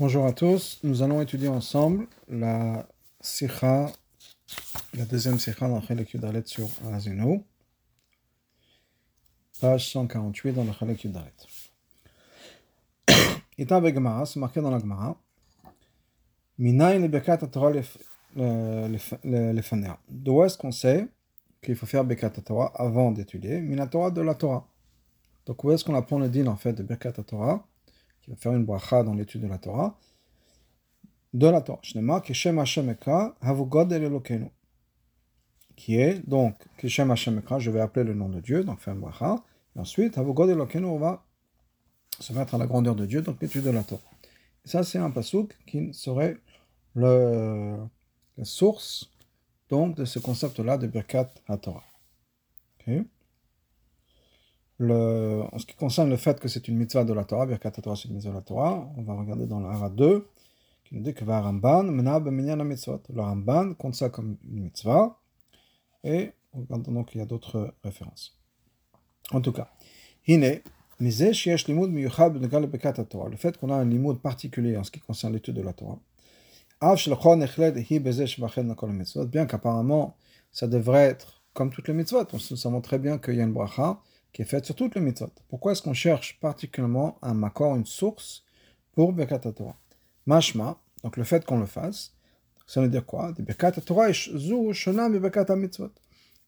Bonjour à tous, nous allons étudier ensemble la sikha, la deuxième sikha dans Chalek Yudalet sur Azino, page 148 dans le Chalek Yudalet. Ita Gemara, c'est marqué dans la Gemara, Minayin le Bekat Torah lefanea. D'où est-ce qu'on sait qu'il faut faire Bekat Torah avant d'étudier Minatora de la Torah? Donc où est-ce qu'on apprend le din en fait de Bekat Torah? Faire une bracha dans l'étude de la Torah, de la Torah. Shnema, Keshem Hashem Ekra, Havugod El Elokeinu. Qui est donc, Hashem Ekra, je vais appeler le nom de Dieu, donc faire une bracha. Et ensuite, Havugod Elokeinu, on va se mettre à la grandeur de Dieu, donc l'étude de la Torah. Et ça, c'est un pasouk qui serait la source donc de ce concept-là de Birkat HaTorah. Okay en ce qui concerne le fait que c'est une mitzvah de la Torah, Birkat Torah c'est une mitzvah de la Torah, on va regarder dans le Hara 2, qui nous dit que va Ramban, mena mitzvot. Le Ramban compte ça comme une mitzvah, et on regarde donc il y a d'autres références. En tout cas, Hine, le fait qu'on a un limoud particulier en ce qui concerne l'étude de la Torah, bien qu'apparemment ça devrait être comme toutes les mitzvot, on sait très bien qu'il y a une bracha, qui est faite sur toutes les mitzvot. Pourquoi est-ce qu'on cherche particulièrement un makor, une source pour Birkat Torah Mashma, donc le fait qu'on le fasse, ça veut dire quoi? Birkat Torah mitzvot.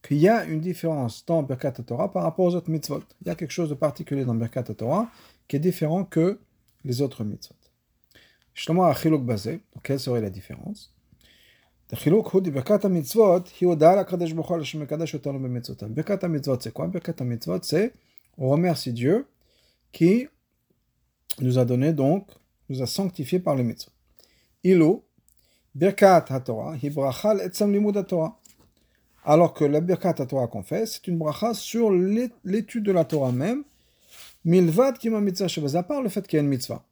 Qu'il y a une différence dans Birkat Torah par rapport aux autres mitzvot. Il y a quelque chose de particulier dans Birkat Torah qui est différent que les autres mitzvot. Justement, à basé, quelle serait la différence? החילוק הוא ברכת המצוות, היא הודעה לקדוש ברוך הוא על שמקדש אותנו במצוותיו. ברכת המצוות c'est quoi? ברכת המצוות c'est, on remercie Dieu qui nous a donné donc, nous a sanctifié par les mitzvot. אילו, ברכת התורה היא ברכה לעצם לימוד התורה. Alors que la birkat Torah qu'on fait, c'est une bracha sur l'étude de la Torah même, milvad qui m'a mitzvah à part le fait qu'il y a une mitzvah.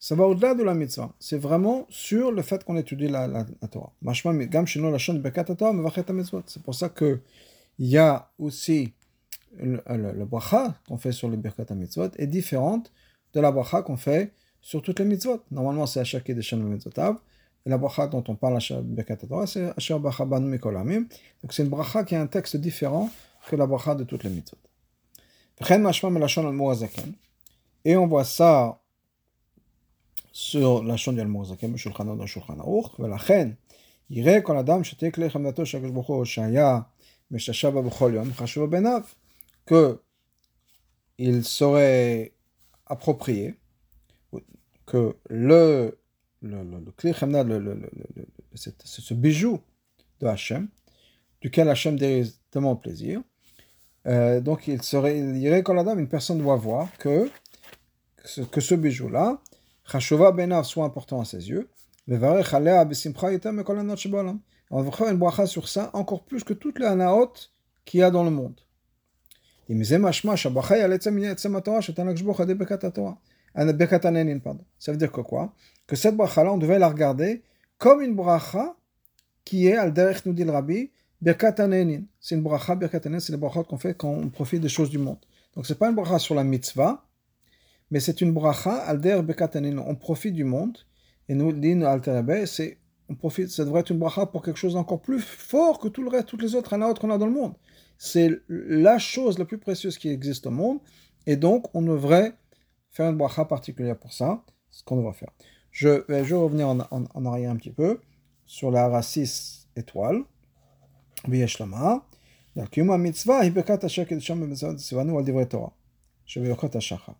Ça va au-delà de la mitzvah. C'est vraiment sur le fait qu'on étudie la, la, la Torah. C'est pour ça qu'il y a aussi le, bracha qu'on fait sur le Birkat mitzvot est différente de la bracha qu'on fait sur toutes les mitzvot. Normalement, c'est Asher des Mitzvotav. Et la bracha dont on parle à Birkat Torah, c'est Asher Bracha Banu Mikolamim. Donc c'est une bracha qui a un texte différent que la bracha de toutes les mitzvot. Et on voit ça sur la chaîne du Mozakem, Shulchan dans Shulchan Aruch, ולכן יראה כל אדם שתהיה כלי חמדתו של הקדוש ברוך הוא שהיה משתשע בה בכל יום, חשוב בעיניו, que il serait approprié que le, le, le, le clé le, le, le, le, ce bijou de Hachem, duquel Hachem dérive tellement plaisir, euh, donc il serait, il irait quand la dame, une personne doit voir que, que ce bijou-là, Benav soit important à ses yeux. On va faire une bracha sur ça encore plus que toutes les anaot qu'il y a dans le monde. Ça veut dire quoi? Que cette bracha-là, on devait la regarder comme une bracha qui est al nous dit le rabbi, C'est une bracha, c'est les brachot qu'on fait quand on profite des choses du monde. Donc c'est pas une bracha sur la mitzvah, mais c'est une bracha, alder bekatanin. On profite du monde. Et nous, l'in alterabe, c'est, on profite, ça devrait être une bracha pour quelque chose d'encore plus fort que tout le reste, toutes les autres anaot qu'on a dans le monde. C'est la chose la plus précieuse qui existe au monde. Et donc, on devrait faire une bracha particulière pour ça. Ce qu'on devrait faire. Je vais, je vais revenir en, en, en, arrière un petit peu sur la racis étoile. Biyashlama. Donc, Yuma mitzvah, hibekat ashak et sham mitzvah, sivanu al divrei Torah. Je vais au kota shachar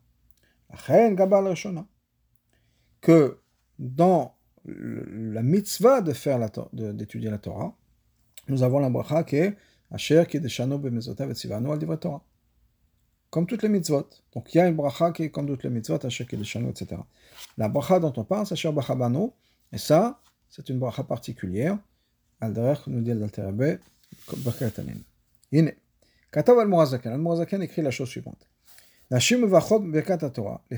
que dans la mitzvah de faire d'étudier la Torah, nous avons la bracha qui est Asher qui deshano bemezotav et al Torah. Comme toutes les mitzvot. Donc il y a une bracha qui est comme toutes les mitzvot, Asher qui deshano, etc. La bracha dont on parle, c'est Asher bachabano, et ça, c'est une bracha particulière. Al derech nous dit l'alterabe, bakatanin. Yine. Katav al-Morazakan. Al-Morazakan écrit la chose suivante. Les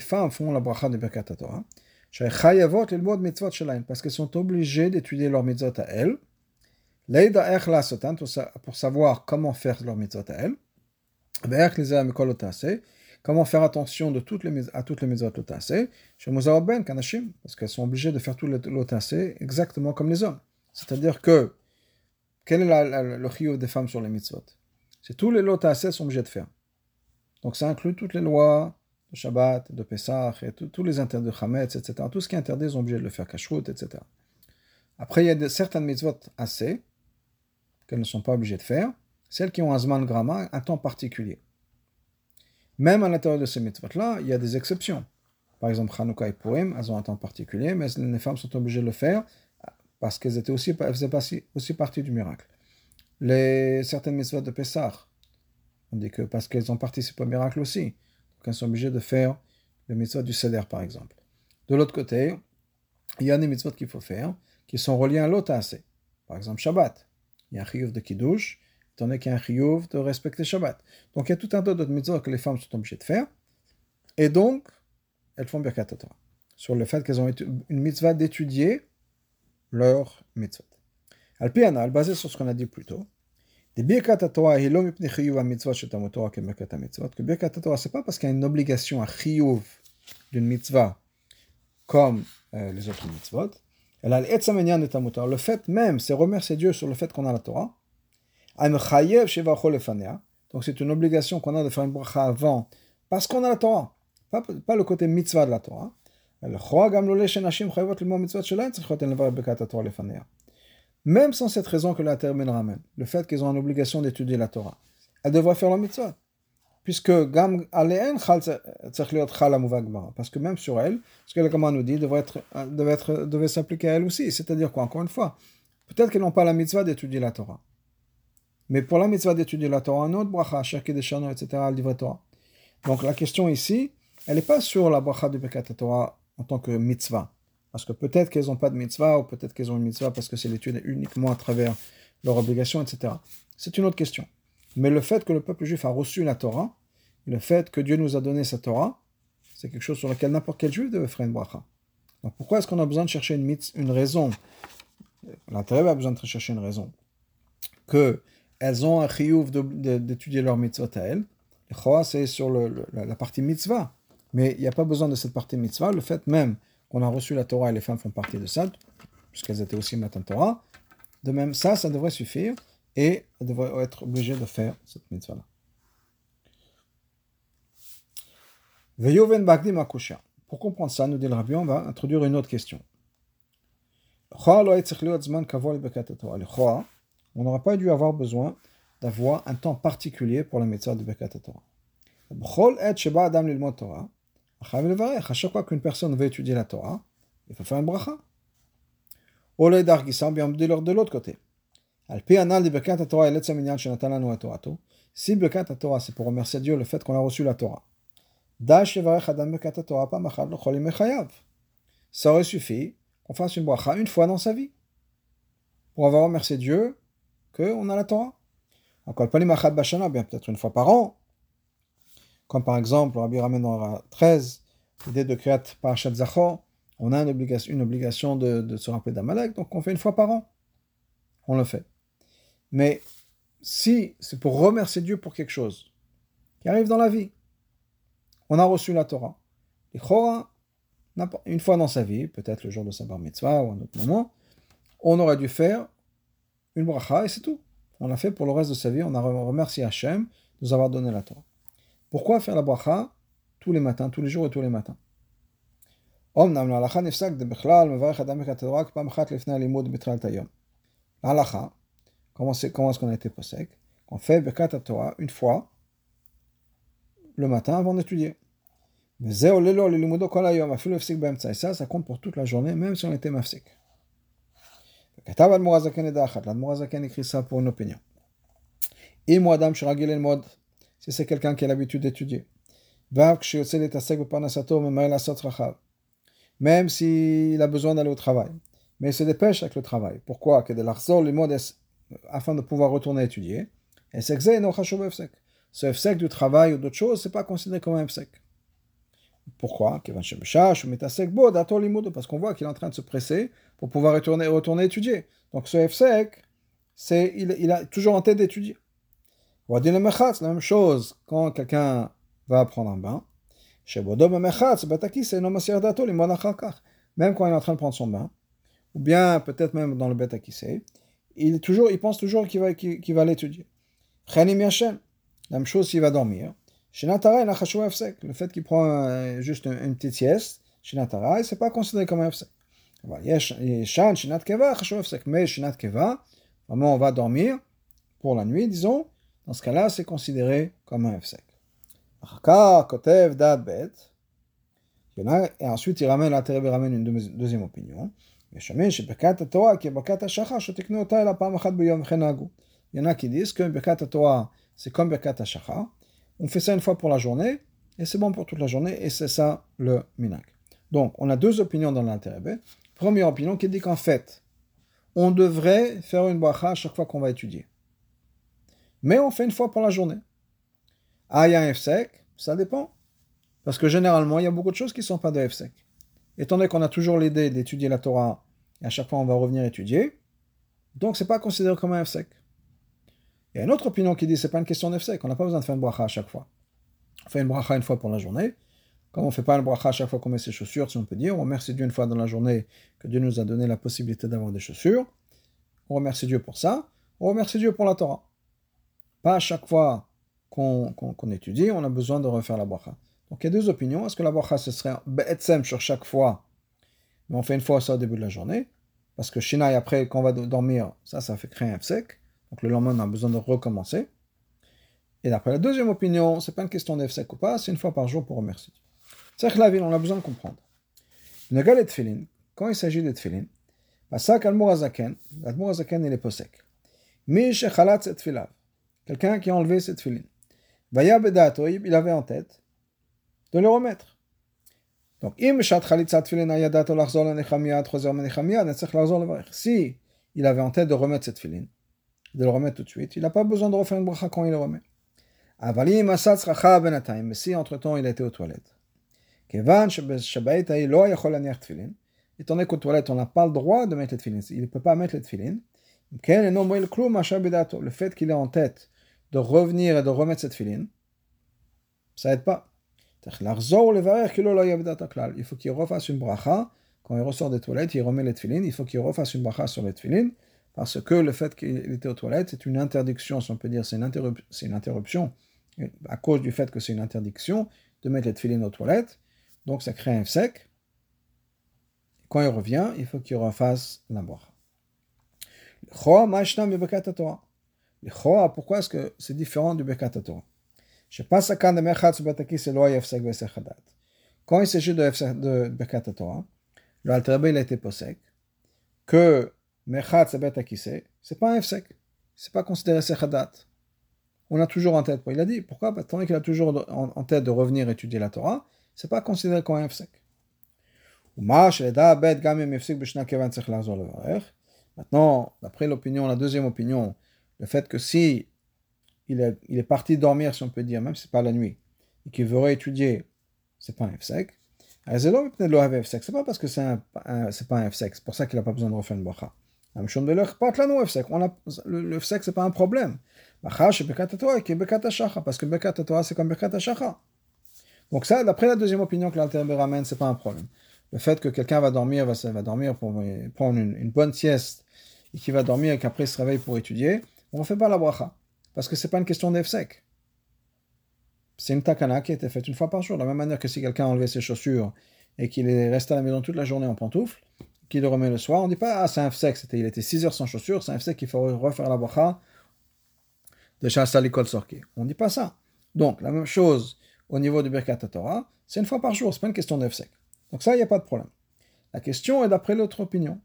femmes font la bracha de Birkat Torah. Parce qu'elles sont obligées d'étudier leurs mitzvot à elles. Pour savoir comment faire leurs mitzvot à elles. Comment faire attention de toutes les, à toutes les mitzvot Ben, parce qu'elles sont obligées de faire tout le lotassé exactement comme les hommes. C'est-à-dire que, quel est le chiyuv des femmes sur les mitzvot? C'est tous les lotassé sont obligés de faire. Donc ça inclut toutes les lois de Shabbat, de Pessah, et tous les interdits de Hametz, etc. Tout ce qui est interdit, ils sont obligés de le faire, kashrut, etc. Après, il y a certaines mitzvot assez, qu'elles ne sont pas obligées de faire, celles qui ont un zman grama, un temps particulier. Même à l'intérieur de ces mitzvot-là, il y a des exceptions. Par exemple, Hanouka et Purim, elles ont un temps particulier, mais les femmes sont obligées de le faire parce qu'elles étaient aussi, faisaient aussi partie du miracle. Certaines mitzvot de Pessah, on dit que parce qu'elles ont participé au miracle aussi, donc elles sont obligées de faire le mitzvot du Seder, par exemple. De l'autre côté, il y a des mitzvot qu'il faut faire qui sont reliés à l'autre assez. Par exemple, Shabbat. Il y a un chiyuv de Kiddush, étant donné qu'il y a un chiyuv de respecter Shabbat. Donc il y a tout un tas d'autres mitzvot que les femmes sont obligées de faire. Et donc, elles font Birkat Torah. Sur le fait qu'elles ont une mitzvah d'étudier leur mitzvot. Al-Pianal, basé sur ce qu'on a dit plus tôt, que Birkat c'est pas parce qu'il y a une obligation à d'une mitzvah comme les autres mitzvot, le fait même, c'est remercier Dieu sur le fait qu'on a la Torah. Donc c'est une obligation qu'on a de faire une bracha avant, parce qu'on a la Torah. Pas, le côté mitzvah de la Torah. Même sans cette raison que la terre ramène, le fait qu'ils ont une obligation d'étudier la Torah, elles devraient faire la mitzvah puisque parce que même sur elle, ce que le Gama nous dit devrait devait être, devait s'appliquer à elle aussi. C'est-à-dire quoi Encore une fois, peut-être qu'elles n'ont pas la mitzvah d'étudier la Torah, mais pour la mitzvah d'étudier la Torah, un autre bracha, chanots, etc., livre Torah. Donc la question ici, elle n'est pas sur la bracha du Bekat Torah en tant que mitzvah, parce que peut-être qu'elles n'ont pas de mitzvah ou peut-être qu'elles ont une mitzvah parce que c'est l'étude uniquement à travers leur obligation, etc. C'est une autre question. Mais le fait que le peuple juif a reçu la Torah, le fait que Dieu nous a donné sa Torah, c'est quelque chose sur lequel n'importe quel juif devait faire une bracha. Donc pourquoi est-ce qu'on a besoin de chercher une, une raison? L'intérêt a besoin de chercher une raison. Que elles ont un chiyuv d'étudier leur mitzvot à elles. Le c'est sur la partie mitzvah. Mais il n'y a pas besoin de cette partie mitzvah. Le fait même qu'on a reçu la Torah et les femmes font partie de ça, puisqu'elles étaient aussi matin Torah, de même ça, ça devrait suffire et elles devraient être obligées de faire cette mitzvah-là. Pour comprendre ça, nous dit le Rabbi, on va introduire une autre question. On n'aura pas dû avoir besoin d'avoir un temps particulier pour la mitzvah de Bekat Torah. À chaque fois qu'une personne veut étudier la Torah, il faut faire un bracha. Au lieu d'argissa, bien de l'autre côté. Si Bekat Torah, c'est pour remercier Dieu le fait qu'on a reçu la Torah. Ça aurait suffi qu'on fasse une bracha une fois dans sa vie pour avoir remercié Dieu qu'on a la Torah. Encore pas bien peut-être une fois par an. Comme par exemple, Rabbi ramène dans 13, l'idée de créer Parashat Zachor, on a une obligation, de, se rappeler d'Amalek, donc on fait une fois par an. On le fait. Mais si c'est pour remercier Dieu pour quelque chose qui arrive dans la vie, on a reçu la Torah. Et une fois dans sa vie, peut-être le jour de sa bar mitzvah ou un autre moment, on aurait dû faire une bracha et c'est tout. On l'a fait pour le reste de sa vie, on a remercié Hachem de nous avoir donné la Torah. Pourquoi faire la bracha tous les matins, tous les jours et tous les matins? L'alacha, comment est-ce qu'on a été posek? On fait Bekat Torah une fois le matin avant d'étudier. Et ça, ça compte pour toute la journée, même si on était mafsik. L'Admorazaken écrit ça pour une opinion. Et moi, dame, je mode, si c'est quelqu'un qui a l'habitude d'étudier. Même s'il a besoin d'aller au travail. Mais il se dépêche avec le travail. Pourquoi? Afin de pouvoir retourner étudier. Et c'est ce FSEC du travail ou d'autres choses, c'est pas considéré comme un FSEC. Pourquoi? Parce qu'on voit qu'il est en train de se presser pour pouvoir retourner, retourner étudier. Donc ce FSEC, c'est, il, il, a toujours en tête d'étudier. Dire la même chose quand quelqu'un va prendre un bain. Même quand il est en train de prendre son bain, ou bien peut-être même dans le bête il, toujours, il pense toujours qu'il va, qu'il, va l'étudier. La même chose s'il va dormir. Le fait qu'il prend juste une, petite sieste, Shinatara, c'est pas considéré comme un FSEK. Mais vraiment on va dormir pour la nuit, disons, dans ce cas-là, c'est considéré comme un FSEK. Et ensuite, il ramène, ramène une deuxième opinion. Il y en a qui disent que Birkat Torah, c'est comme Birkat HaShachar. On fait ça une fois pour la journée, et c'est bon pour toute la journée, et c'est ça le minag. Donc, on a deux opinions dans l'intérêt. Première opinion qui dit qu'en fait, on devrait faire une bracha à chaque fois qu'on va étudier. Mais on fait une fois pour la journée. Ah, il y a un FSEC, ça dépend. Parce que généralement, il y a beaucoup de choses qui ne sont pas de FSEC. Étant donné qu'on a toujours l'idée d'étudier la Torah, et à chaque fois on va revenir étudier, donc c'est pas considéré comme un FSEC. Il y a une autre opinion qui dit que ce n'est pas une question d'FSEC, on n'a pas besoin de faire une bracha à chaque fois. On fait une bracha une fois pour la journée. Comme on ne fait pas une bracha à chaque fois qu'on met ses chaussures, si on peut dire, on remercie Dieu une fois dans la journée que Dieu nous a donné la possibilité d'avoir des chaussures. On remercie Dieu pour ça. On remercie Dieu pour la Torah. Pas à chaque fois qu'on étudie, on a besoin de refaire la bracha. Donc il y a deux opinions. Est-ce que la bracha, ce serait be'etsem sur chaque fois, mais on fait une fois ça au début de la journée? Parce que Shina, après, quand on va dormir, ça, ça fait créer un sec. Donc le lendemain, on a besoin de recommencer. Et d'après la deuxième opinion, c'est pas une question d'Efsek ou pas, c'est une fois par jour pour remercier. C'est la ville, on a besoin de comprendre. Une galette tefilin, quand il s'agit de tefilin, Pasak al-Murazaken, al-Murazaken il est posek. Mi shechalat et filav. Quelqu'un qui a enlevé cette tefilin. Vaya bedato, il avait en tête de le remettre. Donc, Si il avait en tête de remettre cette tefilin, de le remettre tout de suite. Il n'a pas besoin de refaire une bracha quand il le remet. Mais si entre-temps il était aux toilettes. Étant donné qu'aux toilettes on n'a pas le droit de mettre les tefilin. Il ne peut pas mettre les tefilin. Le fait qu'il ait en tête de revenir et de remettre cette tefilin, ça aide pas. Il faut qu'il refasse une bracha. Quand il ressort des toilettes, il remet les tefilin. Il faut qu'il refasse une bracha sur les tefilin. Parce que le fait qu'il était aux toilettes, c'est une interdiction, si on peut dire, c'est une, une, interruption, à cause du fait que c'est une interdiction de mettre les tefilines aux toilettes. Donc ça crée un sec. Quand il revient, il faut qu'il refasse la bracha. Pourquoi est-ce que c'est différent du Bekat Torah Quand il s'agit de, de le Alter il a été posé que Mechat c'est pas un FSEC. C'est pas considéré Sechadat. On a toujours en tête. Il a dit, pourquoi? Parce qu'il a toujours en, tête de revenir étudier la Torah, c'est pas considéré comme un FSEC. Maintenant, d'après l'opinion, la deuxième opinion, le fait que si il est, parti dormir, si on peut dire, même si c'est pas la nuit, et qu'il veut réétudier, c'est pas un FSEC. C'est pas parce que c'est pas un FSEC, c'est pour ça qu'il n'a pas besoin de refaire une bracha. Le, le FSEC, c'est pas un problème. Parce que c'est comme. Donc ça, d'après la deuxième opinion que l'Alter ramène, c'est pas un problème. Le fait que quelqu'un va dormir, va, va dormir pour prendre une, bonne sieste, et qu'il va dormir et qu'après il se réveille pour étudier, on ne fait pas la bracha. Parce que c'est pas une question d'EFSEC. C'est une takana qui été faite une fois par jour. De la même manière que si quelqu'un a enlevé ses chaussures et qu'il est resté à la maison toute la journée en pantoufle, qu'il le remet le soir, on ne dit pas, ah, c'est un FSEC, il était 6 heures sans chaussures, c'est un FSEC qu'il faut refaire la bracha de Shasta l'école sorki. On ne dit pas ça. Donc, la même chose au niveau du Birkat Torah, c'est une fois par jour, c'est pas une question de FSEC. Donc ça, il n'y a pas de problème. La question est d'après l'autre opinion.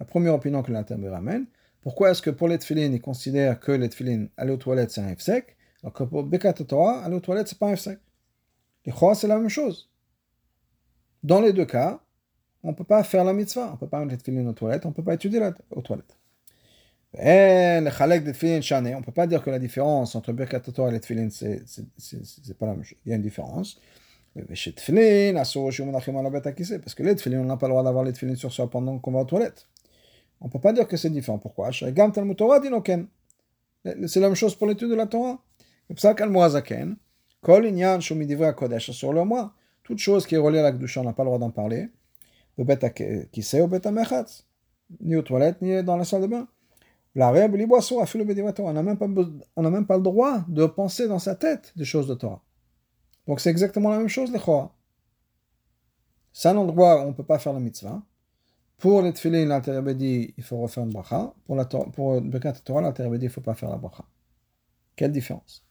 La première opinion que l'Interbe ramène, pourquoi est-ce que pour les tefilin, il considère que les tefilin, aller aux toilettes, c'est un FSEC, alors que pour Birkat Torah, aller aux toilettes, c'est pas un FSEC. Les croix, c'est la même chose. Dans les deux cas, on ne peut pas faire la mitzvah, on ne peut pas mettre les tefillin aux toilettes, on ne peut pas étudier la, aux toilettes. Et le chalek des on ne peut pas dire que la différence entre Birkat Torah et les tefillin, c'est, pas la même chose. Il y a une différence. Parce que les tefillin, on n'a pas le droit d'avoir les tefillin sur soi pendant qu'on va aux toilettes. On ne peut pas dire que c'est différent. Pourquoi? C'est la même chose pour l'étude de la Torah. Sur le mois, toute chose qui est reliée à la Kedusha, on n'a pas le droit d'en parler. Ou beta mechatz. Ni aux toilettes, ni dans la salle de bain. La on n'a même pas le droit de penser dans sa tête des choses de Torah. Donc c'est exactement la même chose, les Chora. C'est un endroit où on ne peut pas faire la mitzvah. Pour les tefillin, l'intérieur dit il faut refaire une bracha. Pour, la, pour le Torah, l'intérieur dit il ne faut pas faire la bracha. Quelle différence?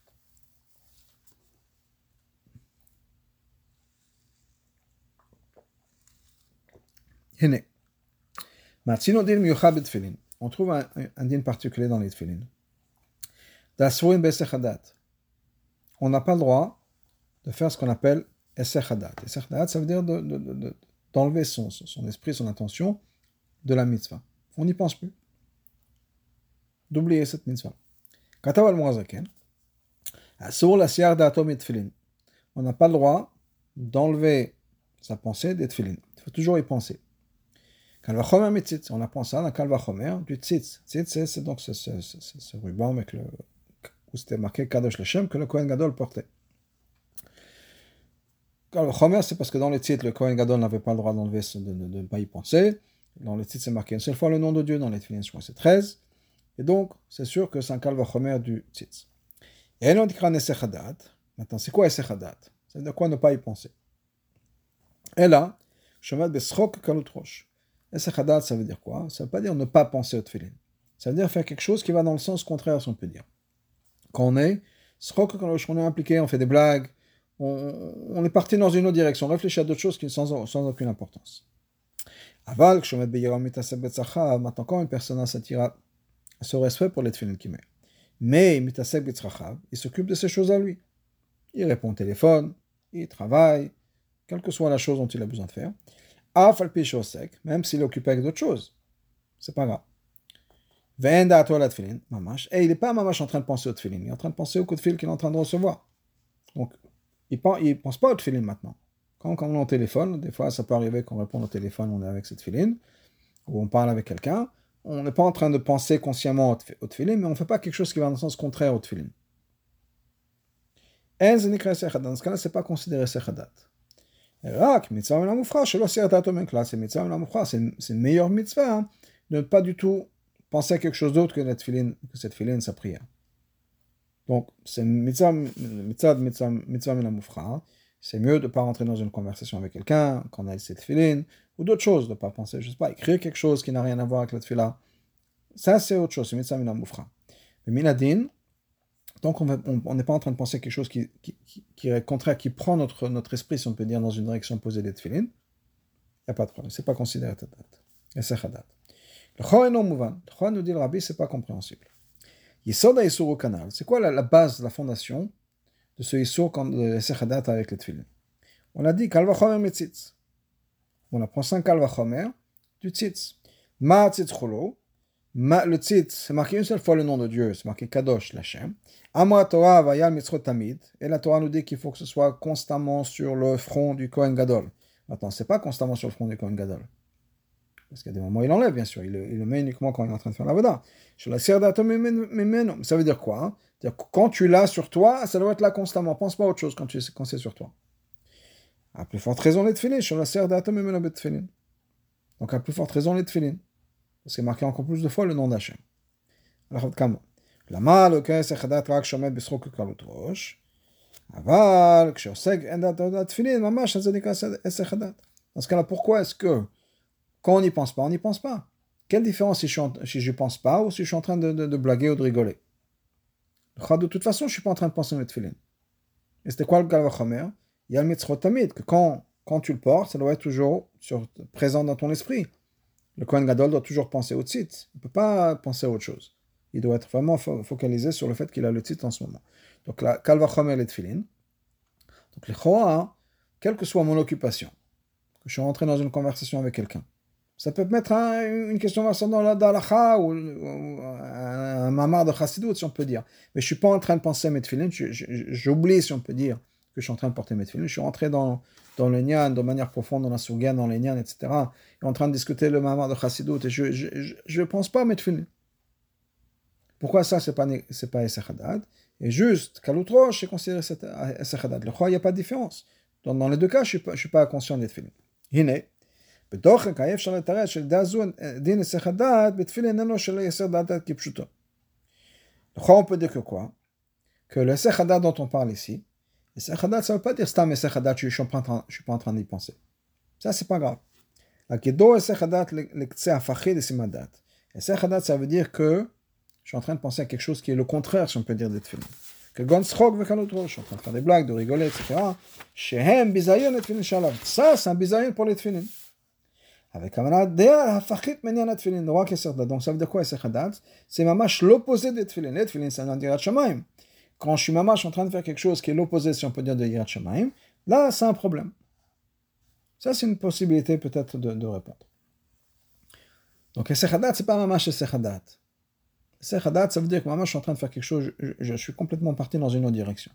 On trouve un, un din particulier dans les tefillin. On n'a pas le droit de faire ce qu'on appelle Esechadat. Esechadat, ça veut dire d'enlever son, son esprit, son attention de la mitzvah. On n'y pense plus. D'oublier cette mitzvah. Katav al-Muazaken, la siar d'atom et On n'a pas le droit d'enlever sa pensée des tefillin. Il faut toujours y penser. Kalvachomer mitzitz, on apprend ça dans Kalvachomer du tzitz. Tzitz, c'est donc ce, ce, ce, ce, ruban avec le, où c'était marqué Kadosh Lechem que le Kohen Gadol portait. Kalvachomer, c'est parce que dans le tzitz, le Kohen Gadol n'avait pas le droit d'enlever, de ne pas y penser. Dans le tzitz, c'est marqué une seule fois le nom de Dieu, dans les tefillin, je crois c'est 13. Et donc, c'est sûr que c'est un Kalvachomer du tzitz. Et on dit Maintenant, c'est quoi Esechadat veut dire quoi ne pas y penser? Et là, Shomat Besrok Kalutrosh. Esechadat, ça veut dire quoi? Ça veut pas dire ne pas penser au tefillin. Ça veut dire faire quelque chose qui va dans le sens contraire, si on peut dire. Quand on est, on est impliqué, on fait des blagues, on, est parti dans une autre direction, on réfléchit à d'autres choses qui sans, sans aucune importance. Aval, maintenant quand une personne s'attira à ce respect pour les tefillin qu'il met? Mais il s'occupe de ces choses à lui. Il répond au téléphone, il travaille, quelle que soit la chose dont il a besoin de faire même s'il est occupé avec d'autres choses. C'est pas grave. Et il n'est pas mamash en train de penser au tefillin, il est en train de penser au coup de fil qu'il est en train de recevoir. Donc, il ne pense pas au tefillin maintenant. Quand, on est au téléphone, des fois ça peut arriver qu'on répond au téléphone, on est avec cette tefillin, ou on parle avec quelqu'un, on n'est pas en train de penser consciemment au tefillin, mais on ne fait pas quelque chose qui va dans le sens contraire au tefillin. Dans ce cas-là, ce n'est pas considéré sechadat. Rak, mitzvah la c'est une meilleure mitzvah hein, de ne pas du tout penser à quelque chose d'autre que, que cette filine, sa prière. Donc, c'est mitzvah, mitzvah, mitzvah, mitzvah c'est mieux de ne pas rentrer dans une conversation avec quelqu'un quand on a cette filine, ou d'autres choses, de ne pas penser, je sais pas, écrire quelque chose qui n'a rien à voir avec la tefila. Ça, c'est autre chose, c'est mitzvah minamufra. Mais minadin, donc on n'est pas en train de penser quelque chose qui, qui, est contraire, qui prend notre, notre esprit, si on peut dire, dans une direction opposée des tefillin, il n'y a pas de problème. C'est pas considéré tatat. Et c'est chadat. Le choy non mouvan. Le choy nous dit le rabbi, c'est pas compréhensible. Yisod Yisur au canal. C'est quoi la, base, la fondation de ce Yisur de Sechadat avec les tefillin On a dit Kalvachomer mitzitz. On apprend 5 Kalvachomer du tzitz. Ma tzitz cholo. Le tzitz, c'est marqué une seule fois le nom de Dieu, c'est marqué Kadosh Lachem. Amra Torah vayal mitzvot tamid. Et la Torah nous dit qu'il faut que ce soit constamment sur le front du Kohen Gadol. Maintenant, c'est pas constamment sur le front du Kohen Gadol. Parce qu'il y a des moments où il enlève, bien sûr. Il, le met uniquement quand il est en train de faire la voda. Sur la Ça veut dire quoi hein dire Quand tu l'as sur toi, ça doit être là constamment. Pense pas à autre chose quand, tu, quand c'est sur toi. À plus forte raison, les tefillin. Sur la Donc, à plus forte raison, les tefillin. Parce qu'il est marqué encore plus de fois le nom d'Hachem. Alors, comment למה לא כנס החדת רק שעומד בזכות קלות ראש, אבל כשעוסק אין דעת דעת תפילין, ממש זה נקרא עשר חדת. Dans ce cas-là, pourquoi est-ce que quand on n'y pense pas, on n'y pense pas Quelle différence si je ne pense pas ou si je suis en train de, blaguer ou de rigoler? De toute façon, je ne suis pas en train de penser à mes tefilin. Et c'était quoi le Galvachomer Il y a le mitzvot tamid, que quand, tu le portes, ça doit être toujours présent dans ton esprit. Le Kohen Gadol doit toujours penser au tzitz. Il ne peut pas penser à autre chose. Il doit être vraiment focalisé sur le fait qu'il a le titre en ce moment. Donc la kalvachomer les tfilin. Donc les choa, quelle que soit mon occupation, que je suis rentré dans une conversation avec quelqu'un, ça peut mettre une question dans la dalacha ou, un mamar de chassidut, si on peut dire. Mais je suis pas en train de penser à mes j'oublie, si on peut dire, que je suis en train de porter mes. Je suis rentré dans, le nian de manière profonde, dans la surga, dans les nian, etc. Et en train de discuter le mamar de chassidut, et je ne pense pas à mes. Pourquoi ça, c'est pas, c'est pas Et juste, Kaloutroche, c'est considéré Essechadat. Le il n'y a pas de différence. Dans, les deux cas, je ne suis, pas conscient des tefilin. Hine, בתוכן כאי אפשר לתרץ שלדעה זו דין היסח הדעת בתפילין אינו של היסח דעת כפשוטו. on peut dire que quoi Que le היסח הדעת dont on parle ici, היסח הדעת ça ne veut pas dire סתם היסח הדעת je ne suis pas en train d'y penser. Ça c'est pas grave. הכידור היסח הדעת לקצה הפכי לסימן דעת. היסח הדעת ça veut dire que je suis en train de penser à quelque chose qui est le contraire, si on peut dire, des tefillin. Que gonschok vekalotro, je suis en train de faire des blagues, de rigoler, etc. Shehem bizayon et tefillin shalav. Ça, c'est un bizayon pour les tefillin. avec Donc, ça veut dire quoi, C'est mamash l'opposé des tefillin. Les c'est un dirat shamaim. Quand je suis mamash en train de faire quelque chose qui est l'opposé, si on peut dire, de dirat shamaim, là, c'est un problème. Ça, c'est une possibilité peut-être de, répondre. Donc, Essechadat, c'est pas mamash Essechadat. Sechadat, ça veut dire que moi, je suis en train de faire quelque chose, je, suis complètement parti dans une autre direction.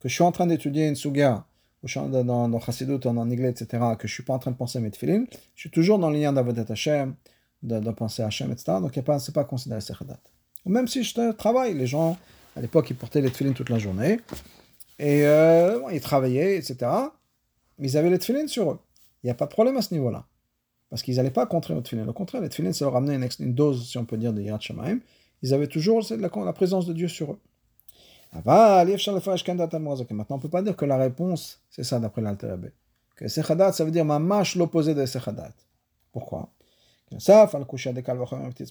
Que je suis en train d'étudier une suga, dans, dans, Chassidut, en anglais, etc., que je suis pas en train de penser à mes tefillin, je suis toujours dans le lien d'Avodat Hashem, de, de, penser à Hashem, etc., donc ce n'est pas considéré Sechadat. Même si je travaille, les gens, à l'époque, ils portaient les tefillin toute la journée, et euh, ils travaillaient, etc., ils avaient les tefillin sur eux. Il n'y a pas de problème à ce niveau-là. Parce qu'ils n'allaient pas contrer les tefillin. Au contraire, les tefillin, ça leur amenait une, une, dose, si on peut dire, de Yirat Shemaim ils avaient toujours la, présence de Dieu sur eux. Maintenant, on ne peut pas dire que la réponse, c'est ça d'après l'Alter Que Sechadat, ça veut dire mamash l'opposé de Sechadat. Pourquoi?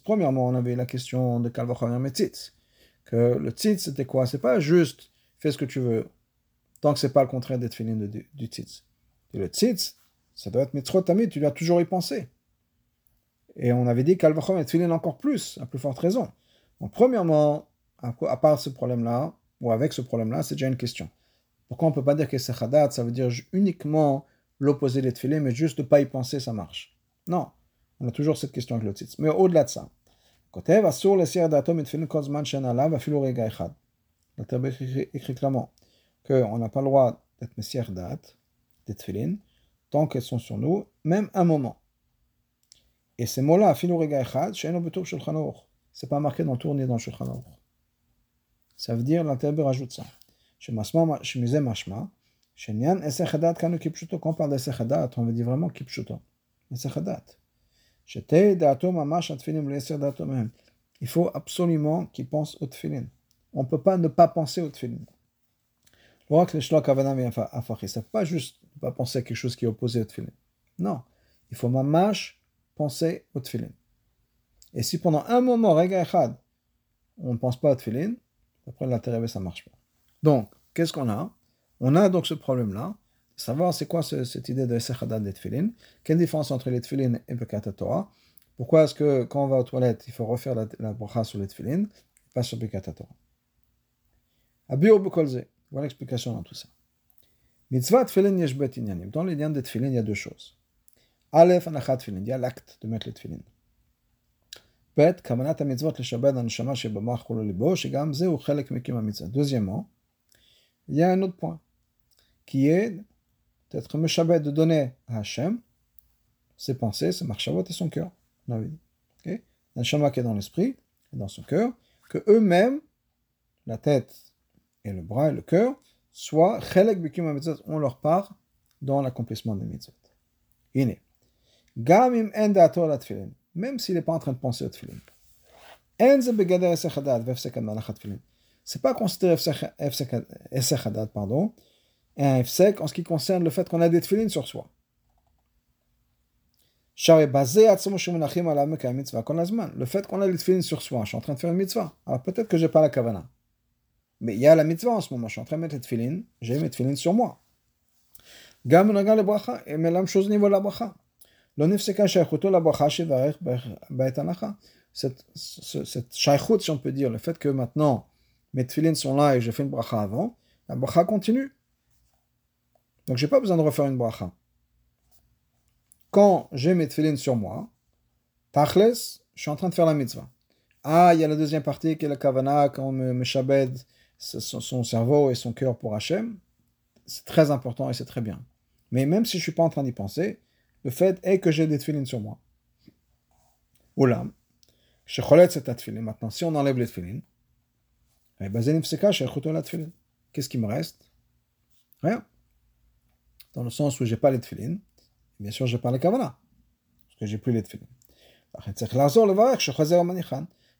Premièrement, on avait la question de Kalvachomer Metzitz. Que le tzitz, c'était quoi? C'est pas juste fais ce que tu veux, tant que c'est pas le contraire d'être filin du, du tzitz. Et le tzitz, ça doit être mitzvot tamid, tu dois toujours y penser. Et on avait dit Kalvachomer est encore plus, à plus forte raison. Donc, premièrement, à part ce problème-là, ou avec ce problème-là, c'est déjà une question. Pourquoi on ne peut pas dire que c'est khadat, ça veut dire uniquement l'opposé des tefilin, mais juste de ne pas y penser, ça marche Non, on a toujours cette question avec le titre. Mais au-delà de ça, écrit clairement qu'on n'a pas le droit d'être messier date, des tefilin, tant qu'elles sont sur nous, même un moment. Et ces mots-là, betur shulchan c'est pas marqué dans le tour ni dans le Shulchan Ça veut dire, l'intérêt rajoute ça. Shemize mashma, shenyan esechadat kanu kipshuto. Quand on parle d'esechadat, on veut dire vraiment kipshuto. Esechadat. Shete mamash atfilim le'eser da'ato mehem. Il faut absolument qu'il pense au tfilin. On ne peut pas ne pas penser au tfilin. Le shlok avanam afachi, c'est pas juste ne pas penser à quelque chose qui est opposé au tfilin. Non. Il faut mamash penser au tfilin. Et si pendant un moment, on ne pense pas à Tfilin, après l'intérêt, ça marche pas? Donc, qu'est-ce qu'on a? On a donc ce problème-là, savoir c'est quoi cette idée de Esechadad des Tfilin, quelle différence entre les Tfilin et Bekat Torah, pourquoi est-ce que quand on va aux toilettes, il faut refaire la, bracha sur les Tfilin, pas sur Bekat Torah Abir Bukolze, voilà l'explication dans tout ça. Mitzvah Tfilin Inyanim. Dans les liens des il y a deux choses. Aleph Anachat Tfilin, il y a l'acte de mettre les Tfilin. Deuxièmement, il y a un autre point, qui est d'être Meshabet, de donner à Hachem ses pensées, ses et son cœur. On qui est dans l'esprit, dans son cœur, que eux-mêmes, la tête et le bras et le cœur, soient on leur part dans l'accomplissement mitzvot. Même s'il n'est pas en train de penser au tefillin. C'est pas considéré Essechadat, pardon, un Efsek en ce qui concerne le fait qu'on a des tefillin sur soi. Le fait qu'on a des tefillin sur soi, je suis en train de faire une mitzvah. Alors peut-être que je n'ai pas la kavana. Mais il y a la mitzvah en ce moment, je suis en train de mettre les tefillin, j'ai mes tefillin sur moi. Et même chose au niveau de la bracha. Cette, cette shaykhut, si on peut dire, le fait que maintenant mes tefillin sont là et j'ai fait une bracha avant, la bracha continue. Donc j'ai pas besoin de refaire une bracha. Quand j'ai mes tefillin sur moi, tachles, je suis en train de faire la mitzvah. Ah, il y a la deuxième partie qui est la kavana, quand on me, me shabed son, son, cerveau et son cœur pour Hachem. C'est très important et c'est très bien. Mais même si je suis pas en train d'y penser, le fait est que j'ai des tefillin sur moi. Oulam. Je cette tefillin. Maintenant, si on enlève les tefillin, Qu'est-ce qui me reste? Rien. Dans le sens où j'ai pas les tefillin, bien sûr, j'ai pas les kavana, parce que j'ai plus les tefillin.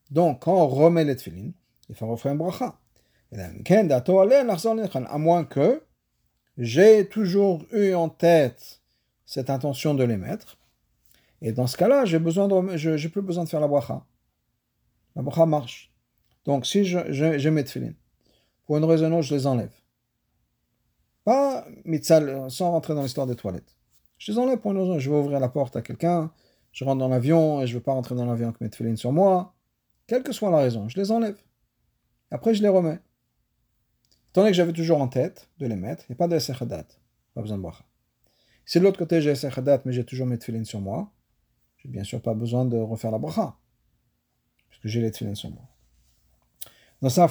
Donc, quand on remet les tefillin, il faut refaire un bracha. À moins que j'ai toujours eu en tête cette intention de les mettre. Et dans ce cas-là, j'ai besoin de, je, plus besoin de faire la bracha. La bracha marche. Donc, si je, je, mets tefillin, pour une raison ou autre, je les enlève. Pas mitzal, sans rentrer dans l'histoire des toilettes. Je les enlève pour une raison. Je vais ouvrir la porte à quelqu'un, je rentre dans l'avion et je ne veux pas rentrer dans l'avion avec mes tefillin sur moi. Quelle que soit la raison, je les enlève. Après, je les remets. Tant que j'avais toujours en tête de les mettre, il n'y a pas de Hadat. Pas besoin de bracha. Si de l'autre côté j'ai Hadat, mais j'ai toujours mes tefillin sur moi, j'ai bien sûr pas besoin de refaire la bracha. Puisque j'ai les tefillin sur moi. Dans ça,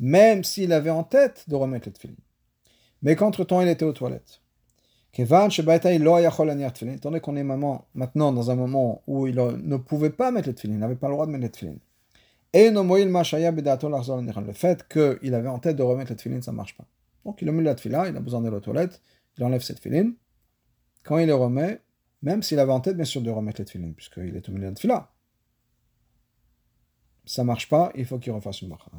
même s'il avait en tête de remettre les tefillin. Mais qu'entre-temps, il était aux toilettes. Donné qu'on est maintenant dans un moment où il ne pouvait pas mettre les tefillin, il n'avait pas le droit de mettre les tefillin. Et le fait qu'il avait en tête de remettre les tefillin, ça ne marche pas. Donc il a mis la tefila, il a besoin d'aller aux toilettes, il enlève cette tefillin. Quand il les remet, même s'il avait en tête bien sûr de remettre les tefillin, puisqu'il est au milieu de la tefila, ça ne marche pas, il faut qu'il refasse une bracha.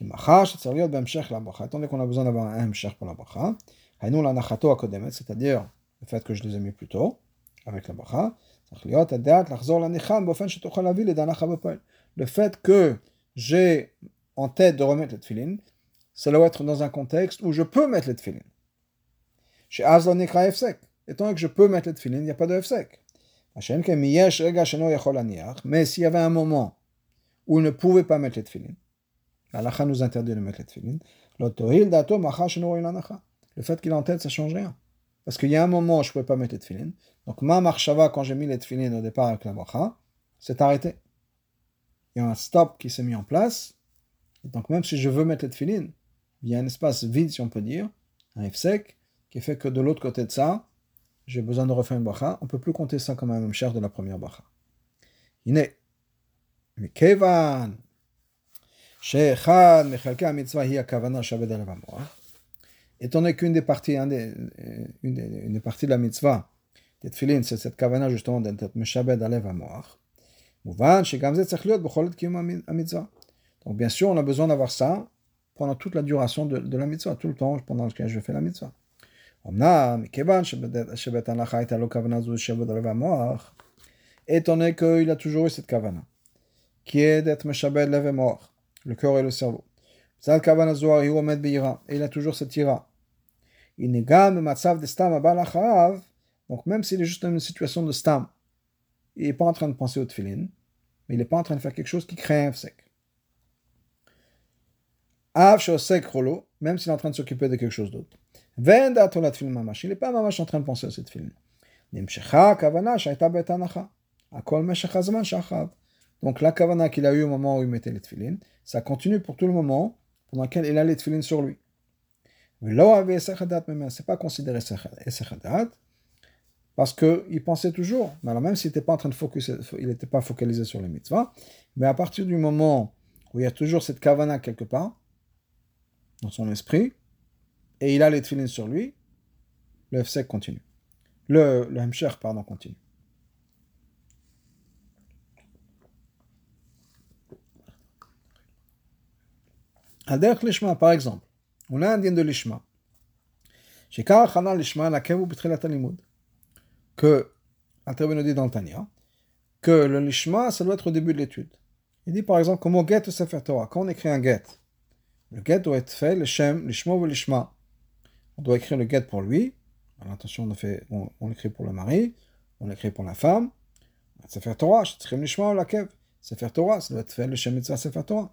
Étant donné qu'on a besoin d'avoir un hemshech pour la bracha, c'est-à-dire le fait que je les ai mis plus tôt, avec la bracha, le fait que j'ai en tête de remettre les tefillin, ça doit être dans un contexte où je peux mettre les tefillin. Chez Azlan Nikra Étant que je peux mettre les tefillin, il n'y a pas de Efsek. Mais s'il y avait un moment où il ne pouvait pas mettre les tefillin, l'alacha nous interdit de mettre les tefillin, le fait qu'il est en tête, ça ne change rien. Parce qu'il y a un moment où je ne pouvais pas mettre les tefillin. Donc ma marchava, quand j'ai mis les tefillin au départ avec la bracha, c'est arrêté. Il y a un stop qui s'est mis en place. Donc même si je veux mettre les tefillin, il y a un espace vide, si on peut dire, un F sec, qui fait que de l'autre côté de ça, j'ai besoin de refaire une bracha. On ne peut plus compter ça comme un même cher de la première bracha. Est. Mais Kevan, mitzvah hi akavana shaved étant donné qu'une des parties, des, des, de la mitzvah, des tefillin, c'est cette kavana justement d'être meshabed alev Donc bien sûr, on a besoin d'avoir ça pendant toute la duration de, de, la mitzvah, tout le temps pendant lequel je fais la mitzvah. étant donné qu'il a toujours eu cette kavana, qui est d'être meshabed mort, le cœur et le cerveau. Et il a toujours cette ira. Donc même s'il est juste dans une situation de stam, il n'est pas en train de penser au tefillin, mais il n'est pas en train de faire quelque chose qui crée un sec. Même s'il est en train de s'occuper de quelque chose d'autre. Il n'est pas en train de penser à cette tefillin. Donc la kavana qu'il a eu au moment où il mettait les tefillin, ça continue pour tout le moment pendant lequel il a les tefillin sur lui. C'est pas considéré Esechadat parce qu'il pensait toujours, mais alors même s'il n'était pas en train de focus, il n'était pas focalisé sur les mitzvahs, mais à partir du moment où il y a toujours cette kavana quelque part, dans son esprit, et il a les tefillin sur lui, le FSEC continue. Le, le Hemsher, pardon, continue. Ader Lishma, par exemple, on a un din de Lishma. Shekar Lishma Nakevu B'Tchilat Limud. Que, intervenu dit dans le Tanya, que le Lishma, ça doit être au début de l'étude. Il dit par exemple, comment get Sefer Torah. Quand on écrit un get, le get doit être fait, le Shem, Lishma ou Lishma. On doit écrire le get pour lui. Attention, on, fait, on, l'écrit pour le mari, on l'écrit pour la femme. Sefer Torah, Lishma ou la Kev. Sefer Torah, ça doit être fait, le Shem Mitzvah Sefer Torah.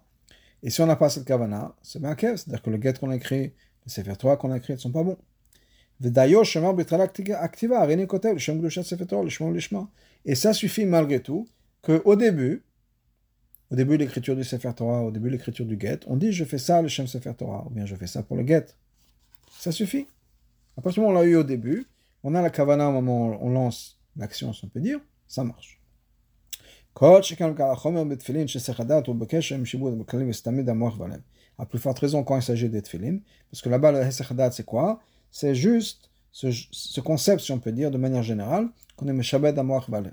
Et si on n'a pas cette kavana, c'est bien kev, c'est-à-dire que le get qu'on a écrit, le sefer Torah qu'on a écrit, ne sont pas bons. Et ça suffit malgré tout qu'au début, au début de l'écriture du Sefer Torah, au début de l'écriture du get, on dit je fais ça le Shem Sefer Torah, ou bien je fais ça pour le get. Ça suffit. À partir du moment où on l'a eu au début, on a la kavana au moment où on lance l'action, si on peut dire, ça marche. À plus forte raison quand il s'agit des tefillin, parce que là-bas, le Hesech c'est quoi? C'est juste ce, concept, si on peut dire, de manière générale, qu'on est Meshabed Amoach Valev.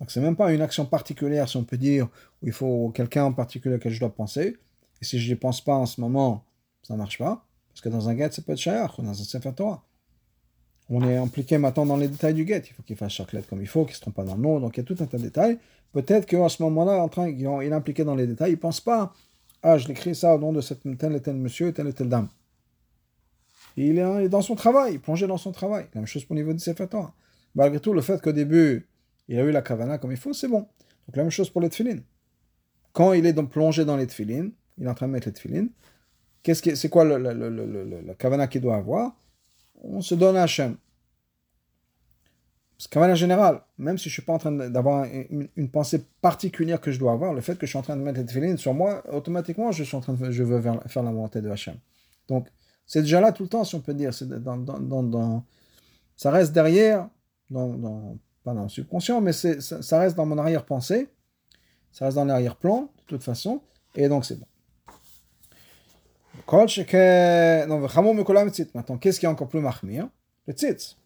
Donc c'est même pas une action particulière, si on peut dire, où il faut quelqu'un en particulier que je dois penser. Et si je n'y pense pas en ce moment, ça ne marche pas. Parce que dans un get, ça peut être shayach, ou dans un Sefer. On est impliqué maintenant dans les détails du get. Il faut qu'il fasse chaque lettre comme il faut, qu'il ne se trompe pas dans le nom. Donc il y a tout un tas de détails. Peut-être qu'à ce moment-là, en train, il est impliqué dans les détails. Il ne pense pas, ah, je l'écris ça au nom de cette, tel et tel monsieur, telle et telle dame. Il est dans son travail, il plongé dans son travail. La même chose pour le niveau du Sefer. Malgré tout, le fait qu'au début, il a eu la kavana comme il faut, c'est bon. Donc la même chose pour les. Quand il est plongé dans les il est en train de mettre les qu'est-ce que, c'est quoi la kavana qu'il doit avoir? On se donne à Hachem. C'est kavana général, même si je ne suis pas en train d'avoir une, pensée particulière que je dois avoir, le fait que je suis en train de mettre les sur moi, automatiquement, je suis en train de je veux faire la volonté de Hachem. Donc, c'est déjà là tout le temps, si on peut dire. Ça reste derrière, pas dans le subconscient, mais ça, reste dans mon arrière-pensée, ça reste dans l'arrière-plan, de toute façon, et donc c'est bon. Maintenant, qu'est-ce qui est encore plus mahmir Le tzitz.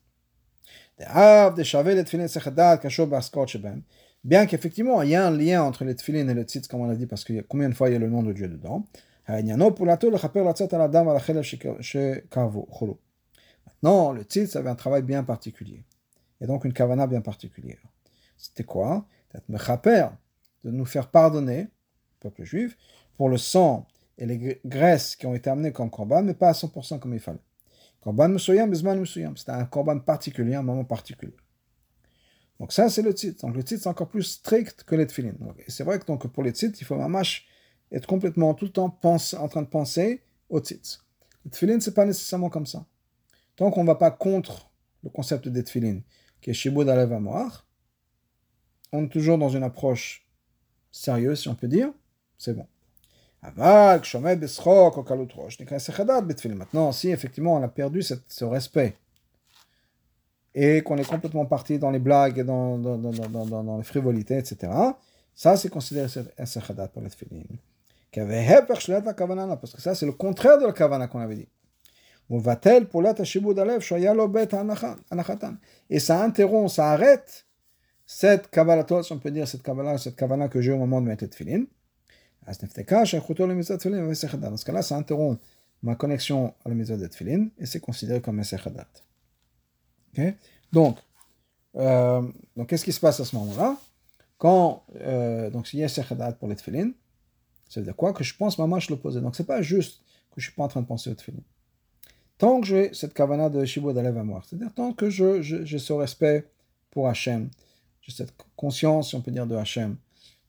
Bien qu'effectivement, il y a un lien entre les tefillin et le tzitz, comme on l'a dit, parce a combien de fois il y a le nom de Dieu dedans. Maintenant, le tzitz avait un travail bien particulier et donc une kavana bien particulière. C'était quoi de nous faire pardonner, peuple juif, pour le sang et les graisses qui ont été amenées comme korban, mais pas à 100% comme il fallait. Korban musuyam, bisman. C'était un korban particulier, un moment particulier. Donc ça, c'est le titre. Donc le titre, c'est encore plus strict que les tefillin. C'est vrai que donc, pour les titres, il faut mâche être complètement tout le temps pense, en train de penser au titre. Le tefillin, c'est pas nécessairement comme ça. Tant qu'on ne va pas contre le concept des tefillin, qui est Shibud Alev on est toujours dans une approche sérieuse, si on peut dire, c'est bon. Maintenant, si effectivement on a perdu ce respect et qu'on est complètement parti dans les blagues et dans, les frivolités, etc., ça c'est considéré un sechadat pour les tefillin. Parce que ça c'est le contraire de la kavana qu'on avait dit. Et ça interrompt, ça arrête cette kabbalah, si on peut dire cette cette que j'ai au moment de mettre le tefillin. Dans ce cas-là, ça interrompt ma connexion à la mitzvah de tefillin et c'est considéré comme un sechadat. Okay? Donc, euh, donc qu'est-ce qui se passe à ce moment-là? Quand, euh, donc s'il y a sechadat pour les tefillin, ça veut dire quoi? Que je pense maman je l'opposé. Donc c'est pas juste que je suis pas en train de penser au tefillin. Tant que j'ai cette kavana de Shibud à moi, c'est-à-dire tant que j'ai je, ce respect pour Hachem, j'ai cette conscience, si on peut dire, de Hachem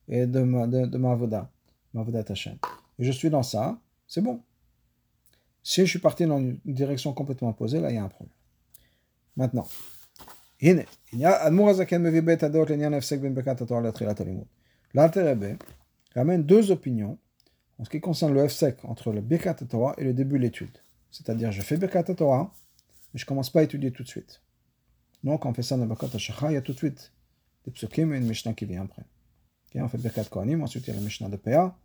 et de ma, de, ma Avoda, ma Hachem, et je suis dans ça, c'est bon. Si je suis parti dans une direction complètement opposée, là, il y a un problème. Maintenant, il y a L'Alter ramène deux opinions en ce qui concerne le FSEC entre le Birkat Torah et le début de l'étude. C'est-à-dire, je fais Birkat Torah, mais je ne commence pas à étudier tout de suite. Donc, quand on fait ça dans Birkat HaShacha, il y a tout de suite des psukim et une Mishnah qui vient après. on fait Birkat Kohanim, ensuite il y a la Mishnah de PA,